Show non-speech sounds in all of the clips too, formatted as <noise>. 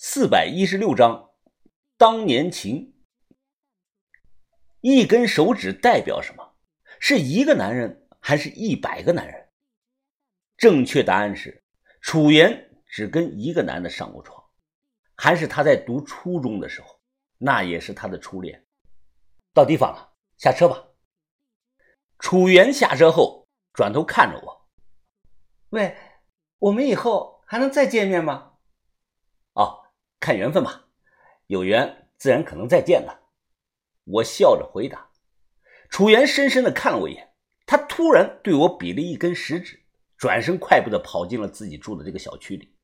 四百一十六章，当年情。一根手指代表什么？是一个男人，还是一百个男人？正确答案是：楚原只跟一个男的上过床，还是他在读初中的时候，那也是他的初恋。到地方了，下车吧。楚原下车后，转头看着我：“喂，我们以后还能再见面吗？”哦。看缘分吧，有缘自然可能再见了。我笑着回答。楚原深深的看了我一眼，他突然对我比了一根食指，转身快步的跑进了自己住的这个小区里。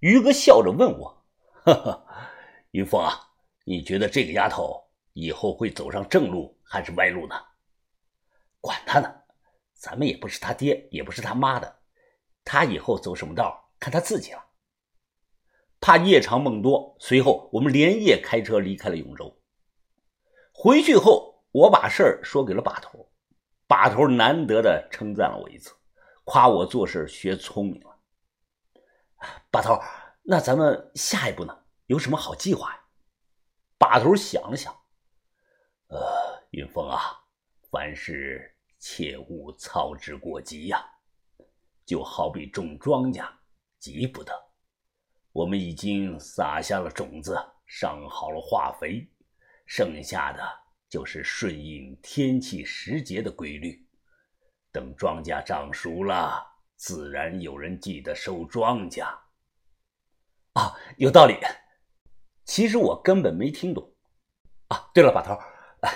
于哥笑着问我：“呵呵，云峰啊，你觉得这个丫头以后会走上正路还是歪路呢？”管他呢，咱们也不是他爹，也不是他妈的，他以后走什么道，看他自己了。怕夜长梦多，随后我们连夜开车离开了永州。回去后，我把事儿说给了把头，把头难得的称赞了我一次，夸我做事学聪明了。把头，那咱们下一步呢？有什么好计划呀？把头想了想，呃，云峰啊，凡事切勿操之过急呀，就好比种庄稼，急不得。我们已经撒下了种子，上好了化肥，剩下的就是顺应天气时节的规律。等庄稼长熟了，自然有人记得收庄稼。啊，有道理。其实我根本没听懂。啊，对了，把头，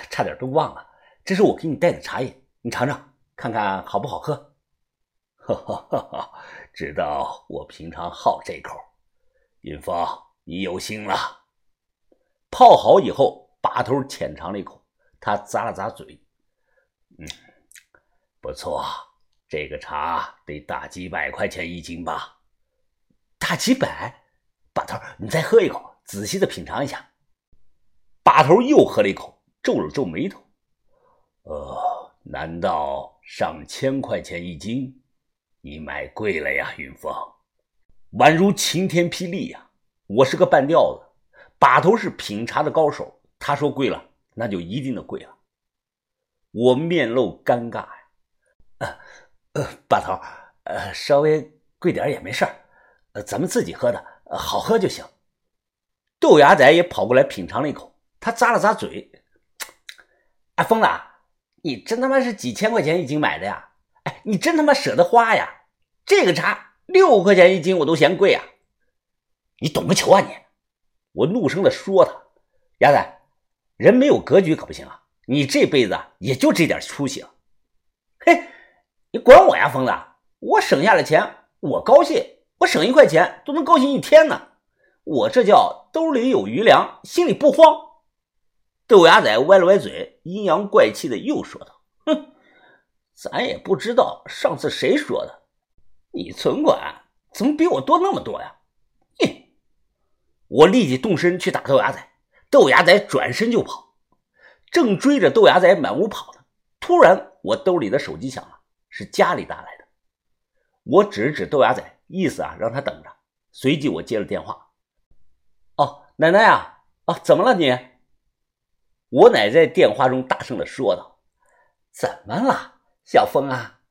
差点都忘了，这是我给你带的茶叶，你尝尝，看看好不好喝。<laughs> 哈哈哈哈！知道我平常好这口。云峰，你有心了。泡好以后，把头浅尝了一口，他咂了咂嘴，嗯，不错，这个茶得大几百块钱一斤吧？大几百？把头，你再喝一口，仔细的品尝一下。把头又喝了一口，皱了皱眉头，呃，难道上千块钱一斤？你买贵了呀，云峰。宛如晴天霹雳呀！我是个半吊子，把头是品茶的高手。他说贵了，那就一定的贵了。我面露尴尬呀，呃呃，把头，呃，稍微贵点也没事呃，咱们自己喝的，好喝就行。豆芽仔也跑过来品尝了一口，他咂了咂嘴，哎，疯子，你真他妈是几千块钱一斤买的呀？哎，你真他妈舍得花呀？这个茶。六块钱一斤，我都嫌贵啊！你懂个球啊你！我怒声的说他，鸭仔，人没有格局可不行啊！你这辈子也就这点出息了。嘿，你管我呀，疯子！我省下的钱，我高兴，我省一块钱都能高兴一天呢。我这叫兜里有余粮，心里不慌。豆芽仔歪了歪嘴，阴阳怪气的又说道：“哼，咱也不知道上次谁说的。”你存款怎么比我多那么多呀？哼！我立即动身去打豆芽仔，豆芽仔转身就跑，正追着豆芽仔满屋跑呢。突然，我兜里的手机响了，是家里打来的。我指了指豆芽仔，意思啊让他等着。随即我接了电话。哦，奶奶啊，啊，怎么了你？我奶在电话中大声的说道：“怎么了，小峰啊？”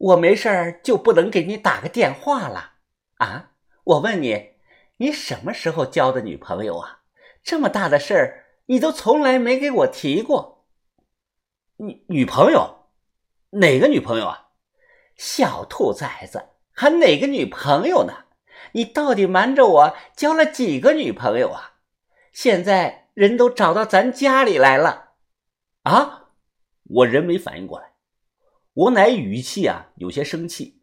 我没事儿就不能给你打个电话了啊？我问你，你什么时候交的女朋友啊？这么大的事儿，你都从来没给我提过。女女朋友？哪个女朋友啊？小兔崽子，还哪个女朋友呢？你到底瞒着我交了几个女朋友啊？现在人都找到咱家里来了啊！我人没反应过来。我乃语气啊有些生气，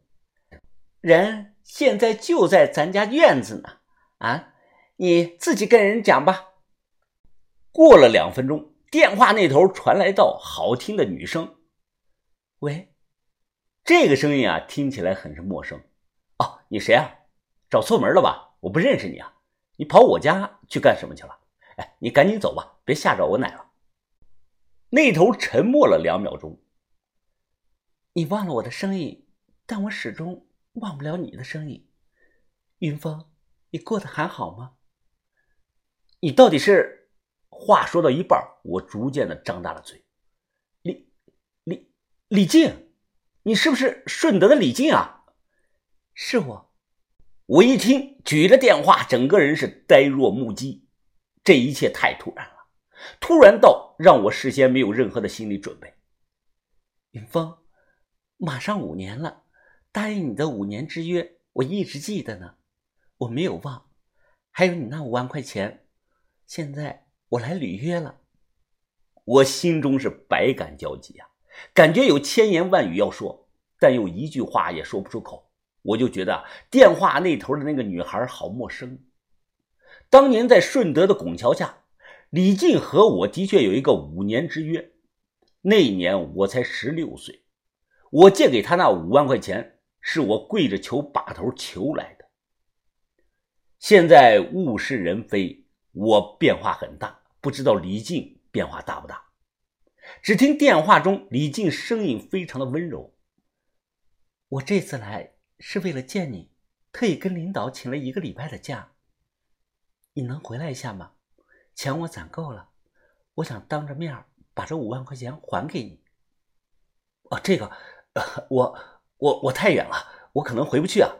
人现在就在咱家院子呢，啊，你自己跟人讲吧。过了两分钟，电话那头传来道好听的女声：“喂，这个声音啊听起来很是陌生。哦，你谁啊？找错门了吧？我不认识你啊！你跑我家去干什么去了？哎，你赶紧走吧，别吓着我奶了。”那头沉默了两秒钟。你忘了我的声音，但我始终忘不了你的声音。云峰，你过得还好吗？你到底是？话说到一半，我逐渐的张大了嘴。李李李静，你是不是顺德的李静啊？是我。我一听，举着电话，整个人是呆若木鸡。这一切太突然了，突然到让我事先没有任何的心理准备。云峰，马上五年了，答应你的五年之约，我一直记得呢，我没有忘。还有你那五万块钱，现在。我来履约了，我心中是百感交集啊，感觉有千言万语要说，但又一句话也说不出口。我就觉得电话那头的那个女孩好陌生。当年在顺德的拱桥下，李静和我的确有一个五年之约。那年我才十六岁，我借给他那五万块钱，是我跪着求把头求来的。现在物是人非。我变化很大，不知道李静变化大不大。只听电话中李静声音非常的温柔：“我这次来是为了见你，特意跟领导请了一个礼拜的假。你能回来一下吗？钱我攒够了，我想当着面把这五万块钱还给你。”哦，这个，我我我太远了，我可能回不去啊。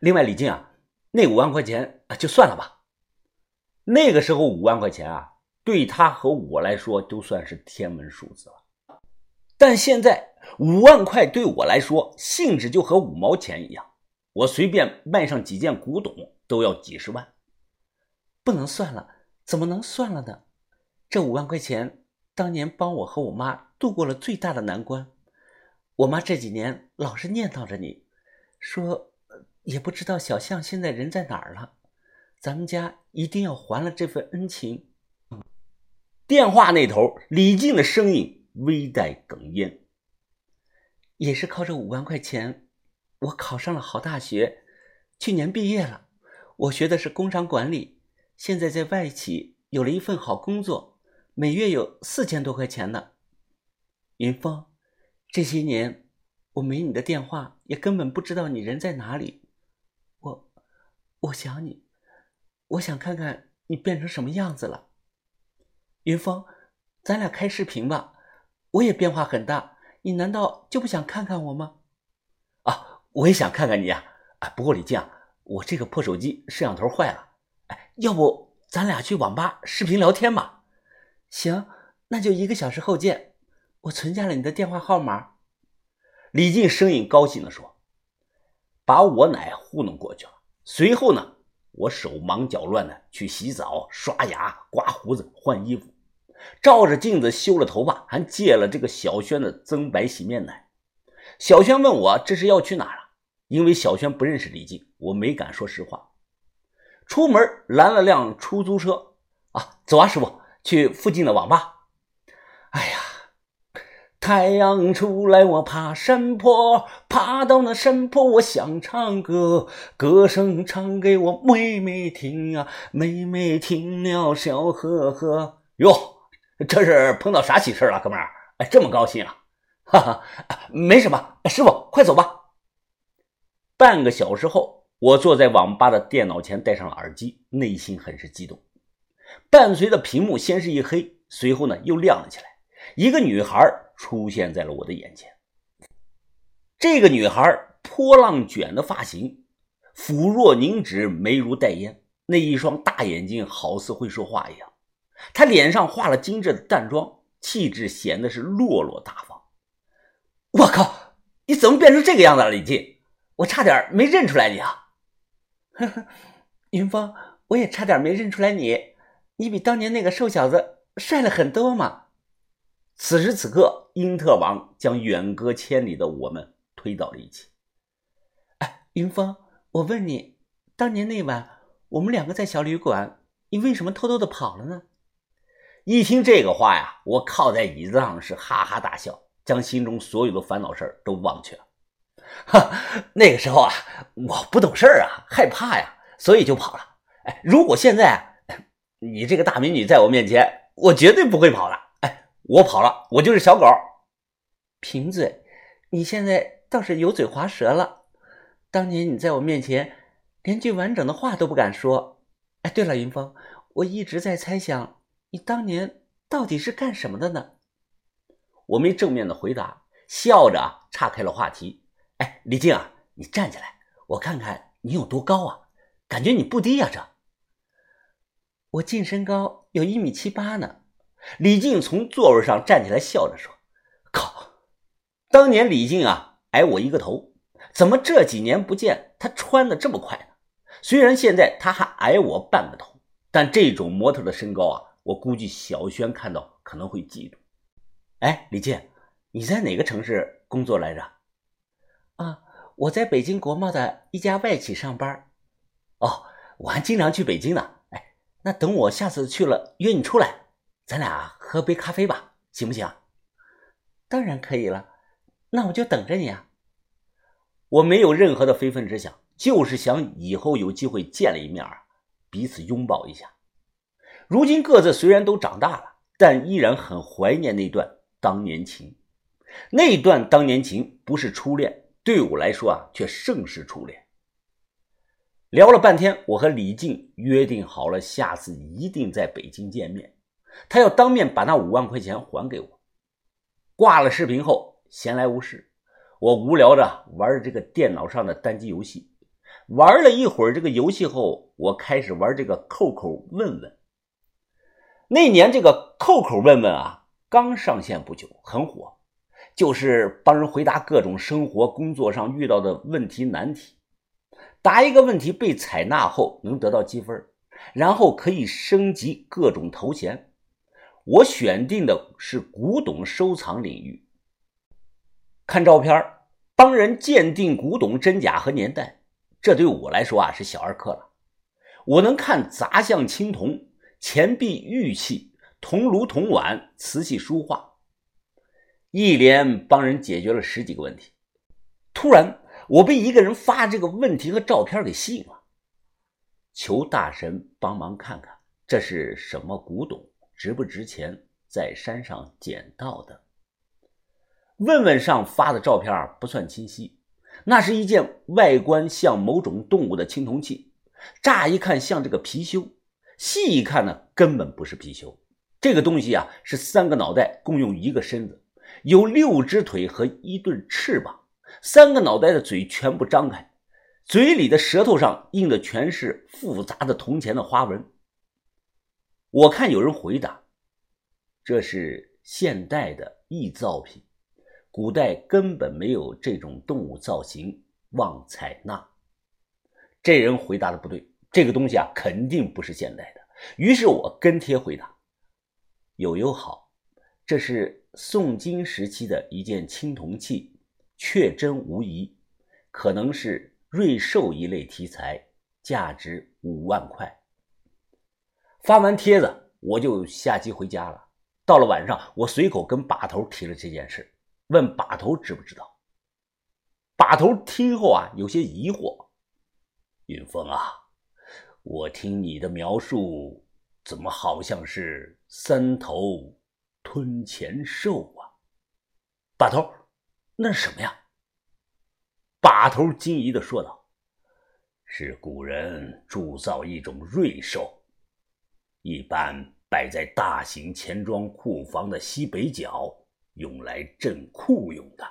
另外，李静啊，那五万块钱就算了吧。那个时候五万块钱啊，对他和我来说都算是天文数字了。但现在五万块对我来说性质就和五毛钱一样，我随便卖上几件古董都要几十万。不能算了，怎么能算了呢？这五万块钱当年帮我和我妈度过了最大的难关。我妈这几年老是念叨着你，说也不知道小象现在人在哪儿了。咱们家一定要还了这份恩情。电话那头，李静的声音微带哽咽。也是靠这五万块钱，我考上了好大学，去年毕业了。我学的是工商管理，现在在外企有了一份好工作，每月有四千多块钱呢。云峰，这些年我没你的电话，也根本不知道你人在哪里。我，我想你。我想看看你变成什么样子了，云峰，咱俩开视频吧。我也变化很大，你难道就不想看看我吗？啊，我也想看看你呀！啊，不过李静，我这个破手机摄像头坏了，哎，要不咱俩去网吧视频聊天吧？行，那就一个小时后见。我存下了你的电话号码。李静声音高兴地说：“把我奶糊弄过去了。”随后呢？我手忙脚乱的去洗澡、刷牙、刮胡子、换衣服，照着镜子修了头发，还借了这个小轩的增白洗面奶。小轩问我这是要去哪儿啊？因为小轩不认识李静，我没敢说实话。出门拦了辆出租车，啊，走啊，师傅，去附近的网吧。哎呀。太阳出来，我爬山坡，爬到那山坡，我想唱歌，歌声唱给我妹妹听啊，妹妹听了笑呵呵。哟，这是碰到啥喜事了，哥们儿？哎，这么高兴啊？哈哈，没什么，师傅，快走吧。半个小时后，我坐在网吧的电脑前，戴上了耳机，内心很是激动。伴随着屏幕先是一黑，随后呢又亮了起来，一个女孩。出现在了我的眼前。这个女孩波浪卷的发型，肤若凝脂，眉如黛烟，那一双大眼睛好似会说话一样。她脸上化了精致的淡妆，气质显得是落落大方。我靠，你怎么变成这个样子了，李静？我差点没认出来你啊！呵呵，云峰，我也差点没认出来你，你比当年那个瘦小子帅了很多嘛。此时此刻，英特王将远隔千里的我们推到了一起。哎，云峰，我问你，当年那晚我们两个在小旅馆，你为什么偷偷的跑了呢？一听这个话呀，我靠在椅子上是哈哈大笑，将心中所有的烦恼事都忘却了。哈，那个时候啊，我不懂事啊，害怕呀，所以就跑了。哎，如果现在 <laughs> 你这个大美女在我面前，我绝对不会跑了。我跑了，我就是小狗。贫嘴，你现在倒是油嘴滑舌了。当年你在我面前连句完整的话都不敢说。哎，对了，云峰，我一直在猜想，你当年到底是干什么的呢？我没正面的回答，笑着岔开了话题。哎，李静啊，你站起来，我看看你有多高啊？感觉你不低呀，这。我净身高有一米七八呢。李静从座位上站起来，笑着说：“靠，当年李静啊矮我一个头，怎么这几年不见她穿的这么快呢？虽然现在她还矮我半个头，但这种模特的身高啊，我估计小轩看到可能会嫉妒。哎，李静，你在哪个城市工作来着？啊，我在北京国贸的一家外企上班。哦，我还经常去北京呢。哎，那等我下次去了，约你出来。”咱俩喝杯咖啡吧，行不行？当然可以了，那我就等着你啊！我没有任何的非分之想，就是想以后有机会见了一面彼此拥抱一下。如今各自虽然都长大了，但依然很怀念那段当年情。那段当年情不是初恋，对我来说啊，却胜是初恋。聊了半天，我和李静约定好了，下次一定在北京见面。他要当面把那五万块钱还给我。挂了视频后，闲来无事，我无聊着玩这个电脑上的单机游戏。玩了一会儿这个游戏后，我开始玩这个扣扣问问。那年这个扣扣问问啊，刚上线不久，很火，就是帮人回答各种生活工作上遇到的问题难题。答一个问题被采纳后，能得到积分，然后可以升级各种头衔。我选定的是古董收藏领域，看照片帮人鉴定古董真假和年代，这对我来说啊是小儿科了。我能看杂项青铜、钱币、玉器、铜炉、铜碗、瓷器、书画，一连帮人解决了十几个问题。突然，我被一个人发这个问题和照片给吸引了，求大神帮忙看看这是什么古董。值不值钱？在山上捡到的。问问上发的照片不算清晰，那是一件外观像某种动物的青铜器，乍一看像这个貔貅，细一看呢，根本不是貔貅。这个东西啊，是三个脑袋共用一个身子，有六只腿和一对翅膀，三个脑袋的嘴全部张开，嘴里的舌头上印的全是复杂的铜钱的花纹。我看有人回答：“这是现代的异造品，古代根本没有这种动物造型，望采纳。”这人回答的不对，这个东西啊肯定不是现代的。于是我跟帖回答：“友友好，这是宋金时期的一件青铜器，确真无疑，可能是瑞兽一类题材，价值五万块。”发完帖子，我就下机回家了。到了晚上，我随口跟把头提了这件事，问把头知不知道。把头听后啊，有些疑惑：“云峰啊，我听你的描述，怎么好像是三头吞钱兽啊？”把头，那是什么呀？把头惊疑的说道：“是古人铸造一种瑞兽。”一般摆在大型钱庄库房的西北角，用来镇库用的。